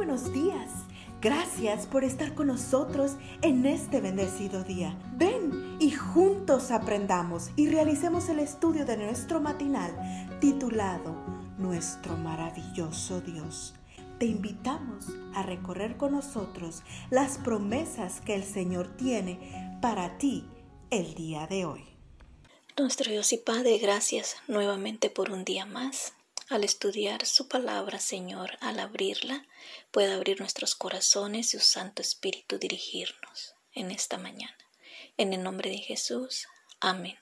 buenos días. Gracias por estar con nosotros en este bendecido día. Ven y juntos aprendamos y realicemos el estudio de nuestro matinal titulado Nuestro maravilloso Dios. Te invitamos a recorrer con nosotros las promesas que el Señor tiene para ti el día de hoy. Nuestro Dios y Padre, gracias nuevamente por un día más. Al estudiar su palabra, Señor, al abrirla, pueda abrir nuestros corazones y su Santo Espíritu dirigirnos en esta mañana. En el nombre de Jesús. Amén.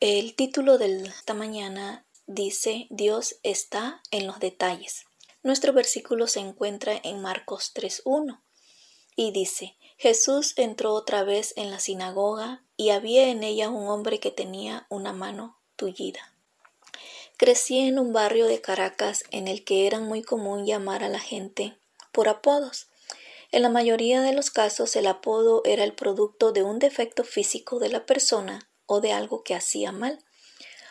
El título de esta mañana dice, Dios está en los detalles. Nuestro versículo se encuentra en Marcos 3.1 y dice, Jesús entró otra vez en la sinagoga y había en ella un hombre que tenía una mano tullida. Crecí en un barrio de Caracas en el que era muy común llamar a la gente por apodos. En la mayoría de los casos el apodo era el producto de un defecto físico de la persona o de algo que hacía mal.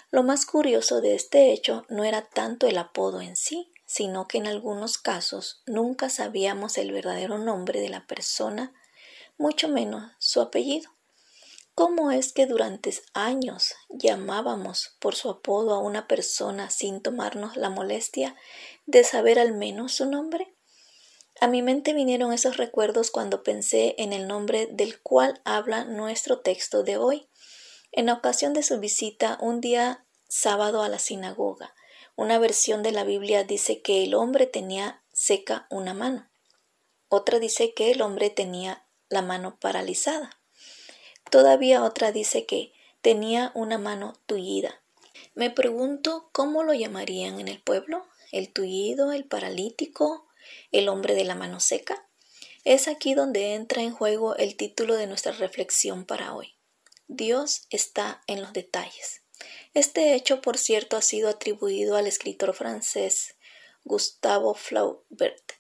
Lo más curioso de este hecho no era tanto el apodo en sí, sino que en algunos casos nunca sabíamos el verdadero nombre de la persona, mucho menos su apellido. ¿Cómo es que durante años llamábamos por su apodo a una persona sin tomarnos la molestia de saber al menos su nombre? A mi mente vinieron esos recuerdos cuando pensé en el nombre del cual habla nuestro texto de hoy. En ocasión de su visita un día sábado a la sinagoga, una versión de la Biblia dice que el hombre tenía seca una mano. Otra dice que el hombre tenía la mano paralizada. Todavía otra dice que tenía una mano tullida. Me pregunto cómo lo llamarían en el pueblo, el tullido, el paralítico, el hombre de la mano seca. Es aquí donde entra en juego el título de nuestra reflexión para hoy. Dios está en los detalles. Este hecho, por cierto, ha sido atribuido al escritor francés Gustavo Flaubert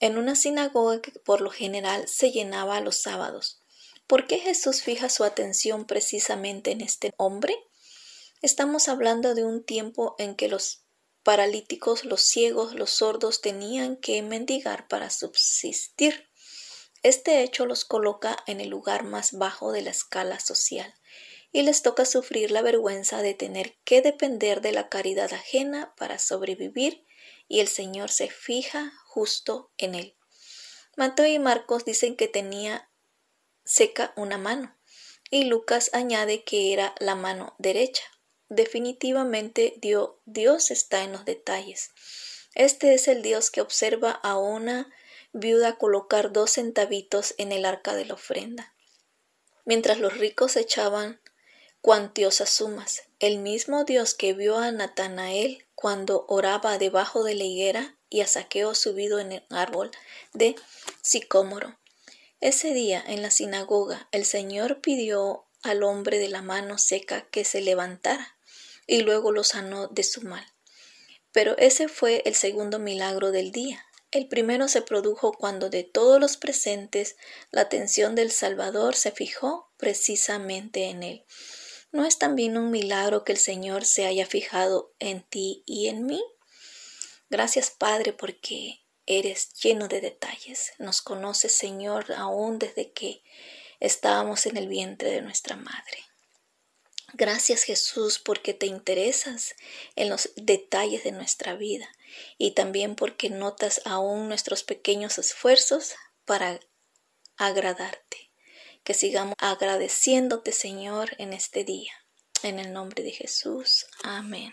en una sinagoga que por lo general se llenaba los sábados. ¿Por qué Jesús fija su atención precisamente en este hombre? Estamos hablando de un tiempo en que los paralíticos, los ciegos, los sordos tenían que mendigar para subsistir. Este hecho los coloca en el lugar más bajo de la escala social y les toca sufrir la vergüenza de tener que depender de la caridad ajena para sobrevivir y el Señor se fija justo en él. Mateo y Marcos dicen que tenía seca una mano, y Lucas añade que era la mano derecha. Definitivamente Dios está en los detalles. Este es el Dios que observa a una viuda colocar dos centavitos en el arca de la ofrenda, mientras los ricos echaban cuantiosas sumas. El mismo Dios que vio a Natanael cuando oraba debajo de la higuera y a Saqueo subido en el árbol de sicómoro. Ese día, en la sinagoga, el Señor pidió al hombre de la mano seca que se levantara y luego lo sanó de su mal. Pero ese fue el segundo milagro del día. El primero se produjo cuando de todos los presentes la atención del Salvador se fijó precisamente en él. ¿No es también un milagro que el Señor se haya fijado en ti y en mí? Gracias Padre porque Eres lleno de detalles. Nos conoces, Señor, aún desde que estábamos en el vientre de nuestra madre. Gracias Jesús porque te interesas en los detalles de nuestra vida y también porque notas aún nuestros pequeños esfuerzos para agradarte. Que sigamos agradeciéndote Señor en este día. En el nombre de Jesús. Amén.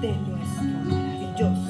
de nuestro maravilloso.